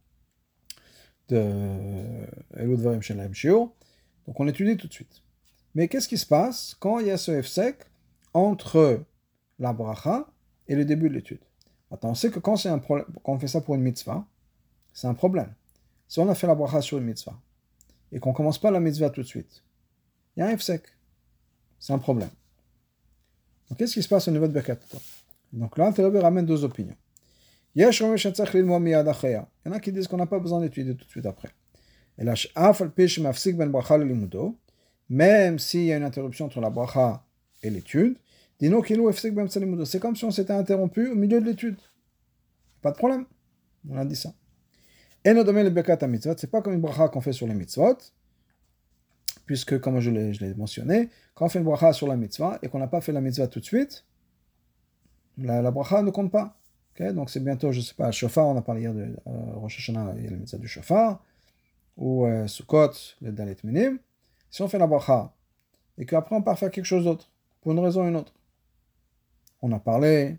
de Elud Varim Shelaim Shiur. Donc, on étudie tout de suite. Mais qu'est-ce qui se passe quand il y a ce FSEC entre la bracha et le début de l'étude? Maintenant, on sait que quand, on fait ça pour une mitzvah, c'est un problème. Si on a fait la bracha sur une mitzvah, et qu'on ne commence pas la mitzvah tout de suite, il y a un F-sec. C'est un problème. Donc, qu'est-ce qui se passe au niveau de Birkat Donc là, Tel ramène deux opinions. Il y en a qui disent qu'on n'a pas besoin d'étudier tout de suite après. Et là, ben même s'il y a une interruption entre la bracha et l'étude, c'est comme si on s'était interrompu au milieu de l'étude. Pas de problème. On a dit ça. Et le domaine le mitzvot, c'est pas comme une bracha qu'on fait sur les mitzvot, puisque, comme je l'ai mentionné, quand on fait une bracha sur la mitzvah et qu'on n'a pas fait la mitzvah tout de suite, la, bracha ne compte pas. Donc c'est bientôt, je ne sais pas, shofar, on a parlé hier de euh, Rosh Hashanah, a la mitzvah du shofar, ou euh, Sukkot, le Dalet Minim. Si on fait la bracha et qu'après on part faire quelque chose d'autre, pour une raison ou une autre, on a parlé,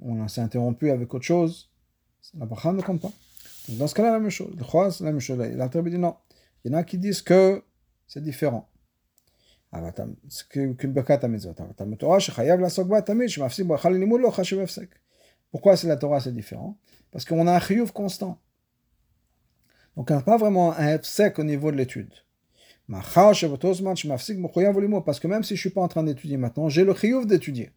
on s'est interrompu avec autre chose, la bracha ne compte pas. Dans ce cas-là, la même chose. Le c'est la même chose. Dit non. Il y en a qui disent que c'est différent. Pourquoi c'est la Torah, c'est différent? Parce qu'on a un chiyuv constant. Donc on n'a pas vraiment un hefsek au niveau de l'étude. Parce que même si je ne suis pas en train d'étudier maintenant, j'ai le chiyuv d'étudier.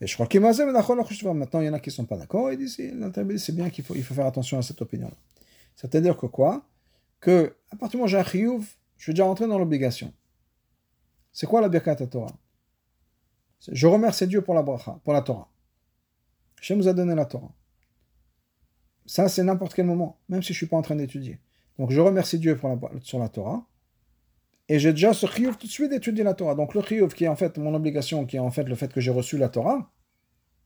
Et je crois qu'il Maintenant, il y en a qui ne sont pas d'accord. Il dit c'est bien qu'il faut, il faut faire attention à cette opinion. C'est-à-dire que quoi? Que à partir du moment où j'ai un je vais déjà rentrer dans l'obligation. C'est quoi la birkat Torah? Je remercie Dieu pour la bracha, pour la Torah. Hachem nous a donné la Torah. Ça, c'est n'importe quel moment, même si je ne suis pas en train d'étudier. Donc, je remercie Dieu pour la, sur la Torah. Et j'ai déjà ce chiyuv tout de suite d'étudier la Torah. Donc, le chiyuv qui est en fait mon obligation, qui est en fait le fait que j'ai reçu la Torah,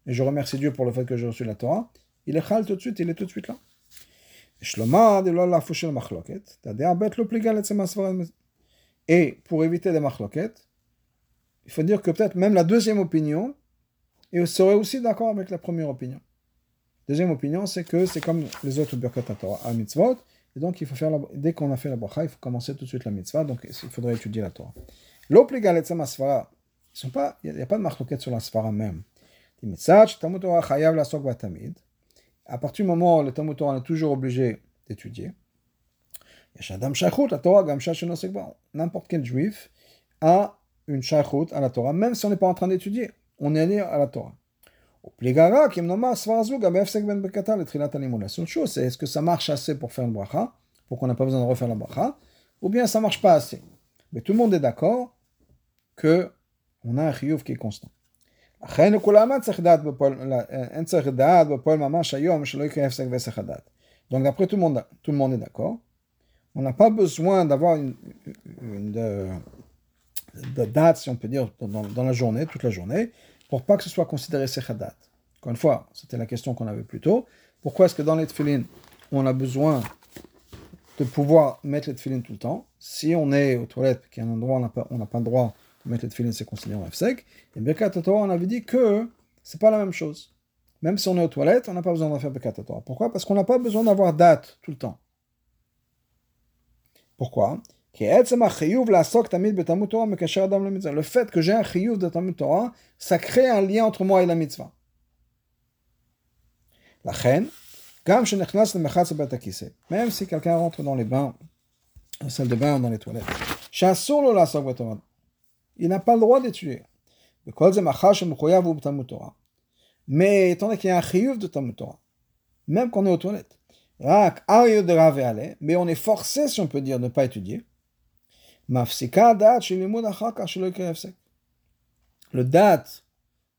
et je remercie Dieu pour le fait que j'ai reçu la Torah, il est chal tout de suite, il est tout de suite là. Et pour éviter les machloket, il faut dire que peut-être même la deuxième opinion et serait aussi d'accord avec la première opinion. Deuxième opinion, c'est que c'est comme les autres Birkat Torah à mitzvot, et donc il faut faire dès qu'on a fait la bracha, il faut commencer tout de suite la mitzvah, donc il faudrait étudier la Torah. Ils sont pas, il n'y a, pas de marquette sur la svara même. À partir du moment où le Talmud Torah est toujours obligé d'étudier, n'importe quel juif a une shaykhut à la Torah, même si on n'est pas en train d'étudier, on est allé à la Torah. Seule chose, c'est est-ce que ça marche assez pour faire le bracha, pour qu'on n'a pas besoin de refaire la bracha, ou bien ça marche pas assez. Mais tout le monde est d'accord que on a un chiyuv qui est constant. Donc d'après tout le monde, tout le monde est d'accord. On n'a pas besoin d'avoir une, de, date, si on peut dire, dans, la journée, toute la journée, pour pas que ce soit considéré sechadat. Encore une fois, c'était la question qu'on avait plus tôt. Pourquoi est-ce que dans les on a besoin de pouvoir mettre les tout le temps? Si on est aux toilettes, qu'il y a un endroit où on n'a pas, le droit de mettre les c'est considéré en sec. Et Birkat Torah, on avait dit que c'est pas la même chose. Même si on est aux toilettes, on n'a pas besoin de faire Birkat Torah. Pourquoi? Parce qu'on n'a pas besoin d'avoir date tout le temps. Pourquoi? Le fait que j'ai un chiyuv de Talmud Torah, ça crée un lien entre moi et la mitzvah. La même si quelqu'un rentre dans les bains, la salle de bain ou dans les toilettes, il n'a pas le droit d'étudier. Mais étant donné qu'il y a un chiyuv de Talmud Torah, même qu'on est aux toilettes, mais on est forcé, si on peut dire, de ne pas étudier. Le date,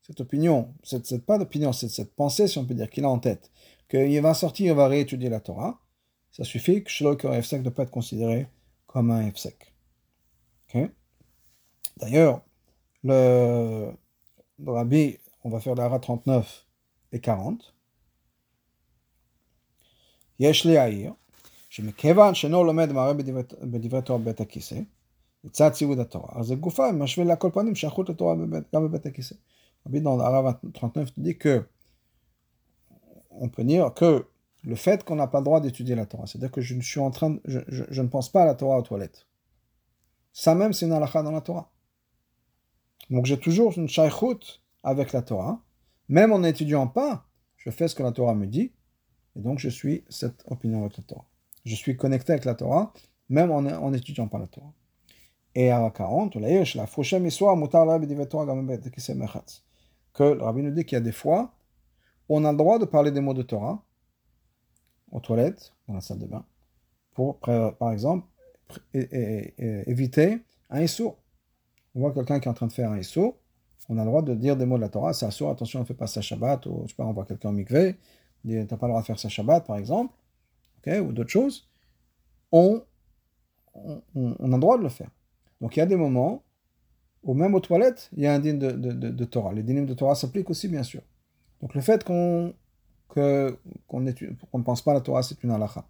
cette opinion, cette, pas d'opinion, c'est cette pensée, si on peut dire, qu'il a en tête, qu'il va sortir, il va réétudier la Torah, ça suffit que Shloik F ne pas être considéré comme un F-sec. D'ailleurs, le, le Rabbi, on va faire l'ara 39 et 40. יש להעיר שמכיוון שאינו לומד מערה בדברי תורה בבית הכיסא, לצד ציווד התורה, אז זה גופה משווה לכל פנים שייכות לתורה גם בבית הכיסא. Rabbi dans l'Ara 39 dit que on peut dire que le fait qu'on n'a pas le droit d'étudier la Torah, c'est-à-dire que je ne suis en train, de, je, je, je, ne pense pas à la Torah aux toilettes. Ça même, c'est une halakha dans la Torah. Donc j'ai toujours une shaykhout avec la Torah, même en n'étudiant pas, je fais ce que la Torah me dit, et donc je suis cette opinion avec la Torah. Je suis connecté avec la Torah, même en n'étudiant pas la Torah. Et à 40, la la que le rabbi nous dit qu'il y a des fois on a le droit de parler des mots de Torah aux toilettes, dans la salle de bain, pour, par exemple, éviter un issour. On voit quelqu'un qui est en train de faire un issour, on a le droit de dire des mots de la Torah, c'est assour, attention, on ne fait pas ça Shabbat, ou je sais pas, on voit quelqu'un en mikveh, tu n'as pas le droit de faire ça Shabbat, par exemple, ou d'autres choses, on, on, a le droit de le faire. Donc il y a des moments où même aux toilettes, il y a un dîme de, Torah. Les dîmes de Torah s'appliquent aussi, bien sûr. Donc le fait qu'on ne pense pas à la Torah, c'est une halakha.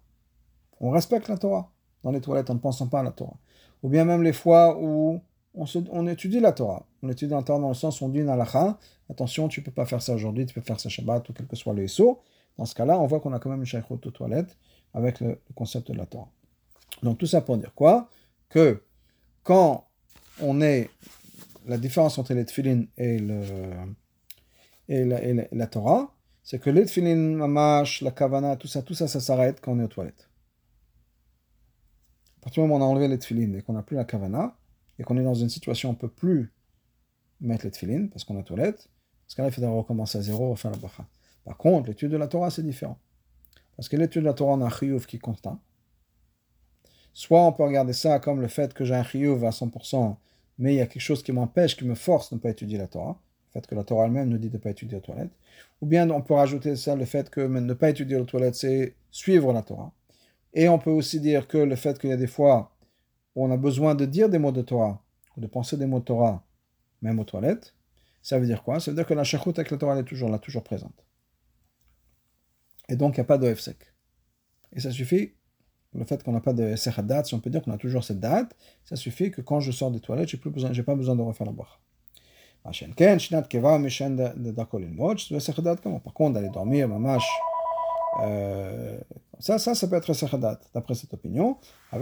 On respecte la Torah. Dans les toilettes, en ne pensant pas à la Torah. Ou bien même les fois où on, étudie la Torah. On étudie la Torah dans le sens où on dit une halakha, attention, tu ne peux pas faire ça aujourd'hui, tu peux faire ça Shabbat ou quel que soit le SO. Dans ce cas-là, on voit qu'on a quand même une shaykhot aux toilettes avec le, concept de la Torah. Donc tout ça pour dire quoi? Que quand on est la différence entre les tefillin et, la, et la, Torah, c'est que les tefillin, mamash, la kavana, tout ça, tout ça, ça s'arrête quand on est aux toilettes. À partir du moment où on a enlevé les tefillin et qu'on n'a plus la kavana, et qu'on est dans une situation où on ne peut plus mettre les tefillin parce qu'on est aux toilettes, parce qu'à là, il faudra recommencer à zéro, refaire la bracha. Par contre, l'étude de la Torah, c'est différent. Parce que l'étude de la Torah, on a un qui est. Soit on peut regarder ça comme le fait que j'ai un chiyuv à 100%, mais il y a quelque chose qui m'empêche, qui me force de ne pas étudier la Torah. Le fait que la Torah elle-même nous dit de ne pas étudier la toilette. Ou bien on peut rajouter ça, le fait que ne pas étudier la toilette, c'est suivre la Torah. Et on peut aussi dire que le fait qu'il y a des fois où on a besoin de dire des mots de Torah, ou de penser des mots de Torah, même aux toilettes, ça veut dire quoi? Ça veut dire que la shachout avec la Torah est toujours là, toujours présente. Et donc, il n'y a pas de F Et ça suffit, le fait qu'on n'a pas de date, si on peut dire qu'on a toujours cette date, ça suffit que quand je sors des toilettes, je n'ai pas besoin de refaire la boire. Par contre, d'aller dormir, mamash, euh, ça, ça, ça peut être Sechadat, d'après cette opinion. Et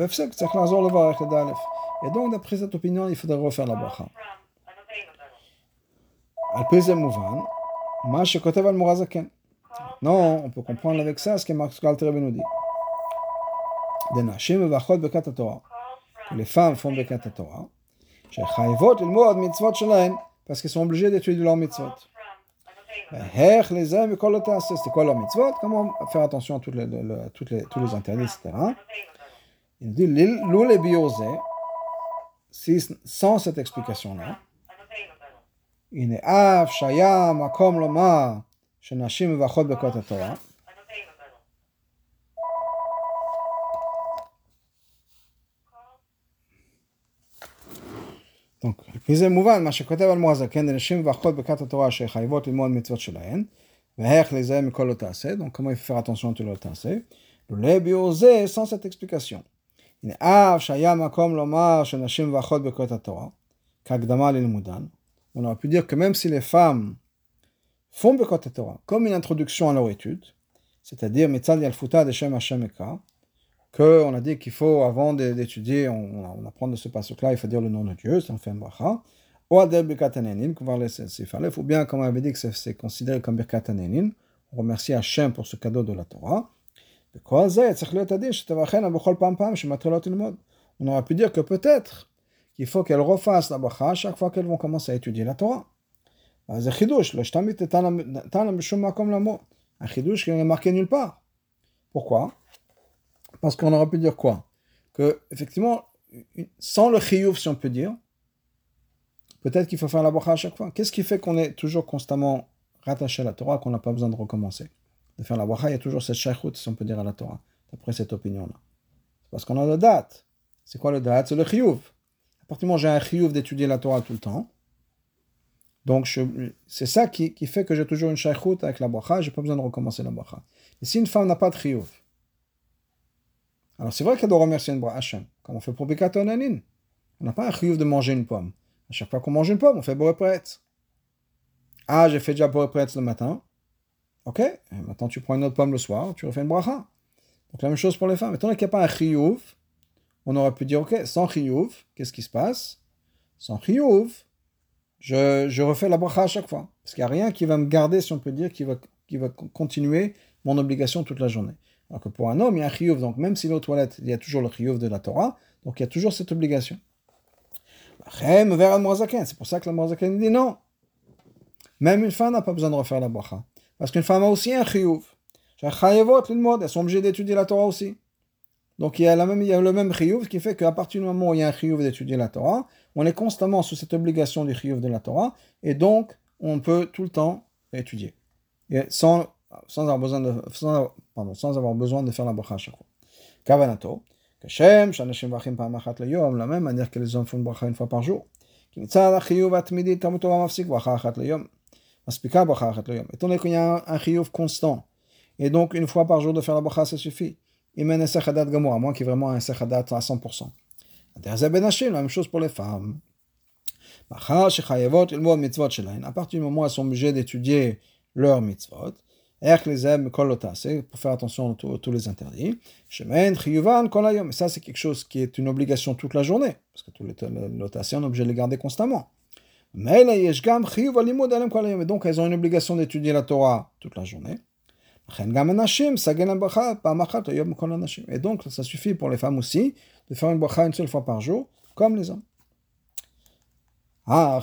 donc, d'après cette opinion, il faudrait refaire la bracha. Non, on peut comprendre avec ça ce que Marc Galter nous dit. Des Nashim Vachot Bekat Torah. Que les femmes font Bekat Torah. Parce qu'elles sont obligées d'étudier leurs mitzvot. C'est quoi leur mitzvot? Comment faire attention à toutes les, le, toutes les, tous les interdits, etc. Il dit l'oule si, sans cette explication-là. Il est af, shaya, makom, lomar, shenashim, vachot, bekot, Torah. Donc, זה מובן, מה שכותב על מועזקן, לנשים ואחות בקרת התורה שחייבות ללמוד מצוות שלהן, ואיך לזה מכל לא תעשה, donc comment il faut faire attention à לא תעשה, לולא ביאור זה, sans cette explication. הנה, אף שהיה מקום לומר שנשים ואחות בקרת התורה, כהקדמה ללימודן, on aurait pu dire que même si les femmes font Bekot Torah comme une introduction à leur étude, c'est-à-dire Mitzad Yalfuta de Shem Hashem Eka, qu'on a dit qu'il faut, avant d'étudier, on, on, apprend de ce passage-là, il faut dire le nom de Dieu, c'est un fait bracha. Ou adel birkat qu'on va laisser ou bien, comme on avait dit que c'est considéré comme birkat on remercie Hachem pour ce cadeau de la Torah. On aurait pu dire que peut-être qu'il faut qu'elles refassent la bracha chaque fois qu'elles vont commencer à étudier la Torah. C'est un chidouche, un chidouche qui n'est marqué nulle part. Pourquoi parce qu'on aurait pu dire quoi? Que, effectivement, sans le chiyuv, si on peut dire, peut-être qu'il faut faire la bracha à chaque fois. Qu'est-ce qui fait qu'on est toujours constamment rattaché à la Torah, qu'on n'a pas besoin de recommencer? De faire la bracha, il y a toujours cette shaykhut, si on peut dire, à la Torah, d'après cette opinion-là. Parce qu'on a le date. C'est quoi le date C'est le chiyuv. À partir du moment où j'ai un chiyuv d'étudier la Torah tout le temps, donc c'est ça qui, qui, fait que j'ai toujours une shaykhut avec la bracha, j'ai pas besoin de recommencer la bracha. Et si une femme n'a pas de chiyuv, alors c'est vrai qu'elle doit remercier une Hachem, comme on fait pour Bekat On n'a pas un chiyuv de manger une pomme. À chaque fois qu'on mange une pomme, on fait Borepretz. Ah, j'ai fait déjà Borepretz le matin. Ok, maintenant tu prends une autre pomme le soir, tu refais une bracha. Donc la même chose pour les femmes. Étant qu'il n'y a pas un chiyuv, on aurait pu dire, ok, sans chiyuv, qu'est-ce qui se passe? Sans chiyuv, je, je, refais la bracha à chaque fois. Parce qu'il n'y a rien qui va me garder, si on peut dire, qui va continuer mon obligation toute la journée. Alors que pour un homme, il y a un chiyuv, donc même s'il est aux toilettes, il y a toujours le chiyuv de la Torah, donc il y a toujours cette obligation. C'est pour ça que la Moazaken dit non. Même une femme n'a pas besoin de refaire la bracha. Parce qu'une femme a aussi un chiyuv. Elles sont obligées d'étudier la Torah aussi. Donc il y a, le même chiyuv qui fait qu'à partir du moment où il y a un chiyuv d'étudier la Torah, on est constamment sous cette obligation du chiyuv de la Torah, et donc on peut tout le temps étudier. Sans avoir besoin de, pardon, sans avoir besoin de faire la bracha à chaque fois. Kavanato, Kashem, Shanashim Vachim Pamachat le Yom, la même manière que les hommes font une bracha une fois par jour. Ki mitzad achiyuv atmidi tamut Torah mafsik bracha achat le Yom. Maspika bracha le Yom. Étant donné qu'il y a un chiyuv constant, et donc une fois par jour de faire la bracha, ça suffit. Il mène un sechadat gamour, à moins qu'il y ait vraiment un sechadat à 100%. Interza benashim, la même chose pour les femmes. À partir du moment où elles sont obligées d'étudier leurs mitzvot, pour faire attention à tous les interdits. Et ça, c'est quelque chose qui est une obligation toute la journée, parce que tous les notations, on est obligé de les garder constamment. Mais et donc elles ont une obligation d'étudier la Torah toute la journée. Et donc, ça suffit pour les femmes aussi de faire une bracha une seule fois par jour, comme les hommes. Maintenant,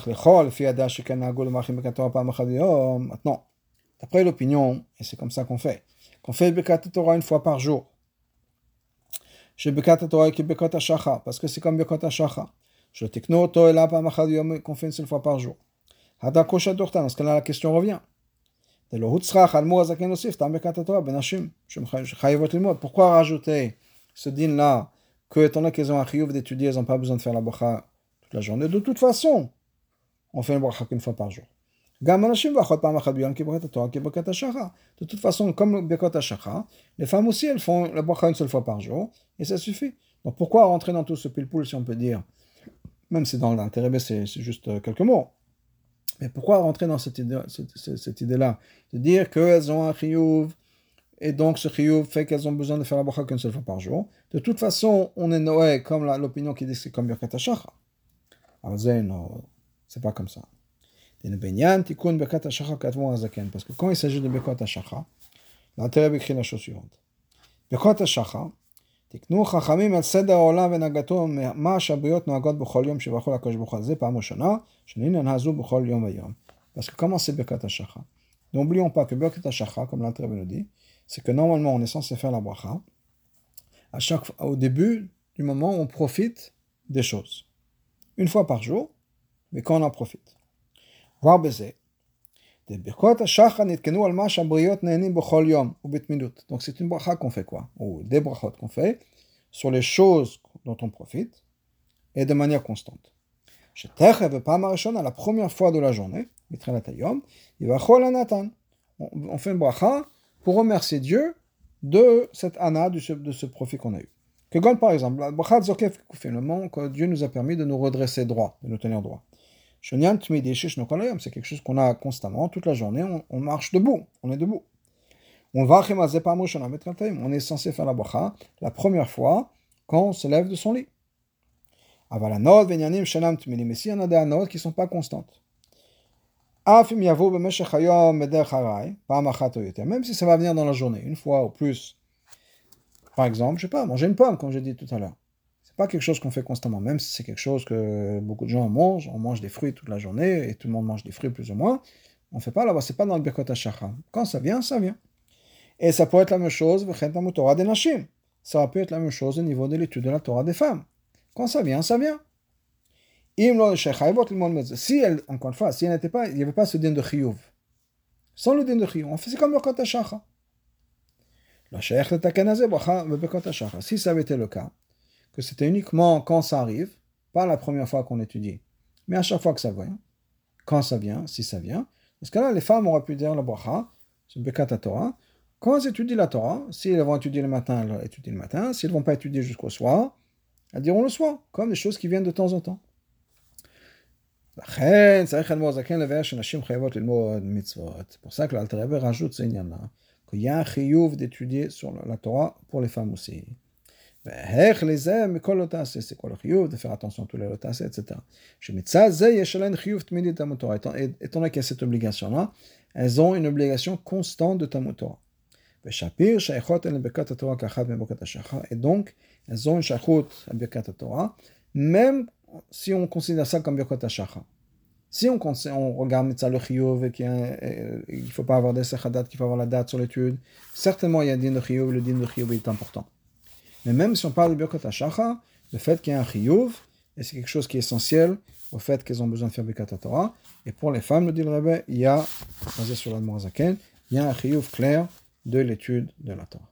D'après l'opinion, et c'est comme ça qu'on fait, qu'on fait Bekat Torah une fois par jour. Chez Bekat Torah qui Bekat parce que c'est comme Bekat Hashacha. Je Toela Pamachad qu'on fait une fois par jour. Hada Kosha Dortan, parce que là la question revient. Pourquoi rajouter ce din là que étant donné qu'elles ont un chiyuv d'étudier, elles n'ont pas besoin de faire la bracha toute la journée? De toute façon, on fait une bracha qu'une fois par jour. De toute façon, comme Bekot les femmes aussi, elles font la bracha une seule fois par jour, et ça suffit. Donc pourquoi rentrer dans tout ce pile-poule, si on peut dire Même si dans l'intérêt, c'est juste euh, quelques mots. Mais pourquoi rentrer dans cette idée-là? De dire qu'elles ont un chiyuv, et donc ce chiyuv fait qu'elles ont besoin de faire la bracha qu'une seule fois par jour. De toute façon, on est Noé comme l'opinion qui dit que c'est comme Birkat Alors, c'est pas comme ça. Parce que quand il s'agit de Bekot HaShacha, l'intérêt écrit la chose suivante. Bekot HaShacha, תקנו חכמים על סדר העולם ונהגתו מה שהבריות נוהגות בכל יום שברכו לקדוש ברוך הוא. זה פעם ראשונה, שנינן הזו בכל יום ויום. Parce que comment c'est Bekat HaShacha N'oublions pas que Bekat HaShacha, comme l'Alter nous dit, c'est que normalement on est censé faire la bracha à chaque, au début du moment où on profite des choses. Une fois par jour, mais quand on en profite. donc c'est une bracha qu'on fait quoi Ou des brachot qu'on fait sur les choses dont on profite et de manière constante. la première fois de la journée, on fait une bracha pour remercier Dieu de cette ana, de ce, de ce profit qu'on a eu. Que par exemple, la bracha zokef le moment que Dieu nous a permis de nous redresser droit, de nous tenir droit. C'est quelque chose qu'on a constamment, toute la journée, on, marche debout, on est debout. On va est censé faire la bracha la première fois quand on se lève de son lit. Mais si on a des anot qui ne sont pas constantes. Même si ça va venir dans la journée, une fois ou plus. Par exemple, je sais pas, manger une pomme, comme j'ai dit tout à l'heure pas quelque chose qu'on fait constamment, même si c'est quelque chose que beaucoup de gens mangent, on mange des fruits toute la journée, et tout le monde mange des fruits plus ou moins, on fait pas là-bas, c'est pas dans le Birkot Quand ça vient, ça vient. Et ça peut être la même chose, ça peut être la même chose au niveau de l'étude de la Torah des femmes. Quand ça vient, ça vient. Si elle, encore une fois, si elle n'était pas, il n'y avait pas ce din de chiyuv. Sans le din de chiyuv, on faisait comme le Kota Si ça avait été le cas, que c'était uniquement quand ça arrive, pas la première fois qu'on étudie, mais à chaque fois que ça vient, quand ça vient, si ça vient. Parce que là, les femmes auraient pu dire la bracha, c'est Bekat Torah. Quand elles étudient la Torah, si elles vont étudier le matin, elles étudient le matin. Si elles ne vont pas étudier jusqu'au soir, elles diront le soir, comme des choses qui viennent de temps en temps. C'est pour ça que rajoute ce qu'il y a un d'étudier sur la Torah pour les femmes aussi. C'est quoi le chiyuv? De faire attention à tous les etc. Donné qu'il y a cette obligation-là, elles ont une obligation constante de. Et donc, elles ont une à Torah, même si on considère ça comme Birkat HaShacha. Si on, regarde ça le qu'il ne faut pas avoir des sechadat, qu'il faut avoir la date sur l'étude, certainement il y a un din de le din de est important. Mais même si on parle de Birkot HaShacha, le fait qu'il y ait un chiyuv, et c'est quelque chose qui est essentiel au fait qu'elles ont besoin de faire Birkat Torah. Et pour les femmes, le dit le Rebbe, il y a, basé sur l'Admorazaken, il y a un chiyuv clair de l'étude de la Torah.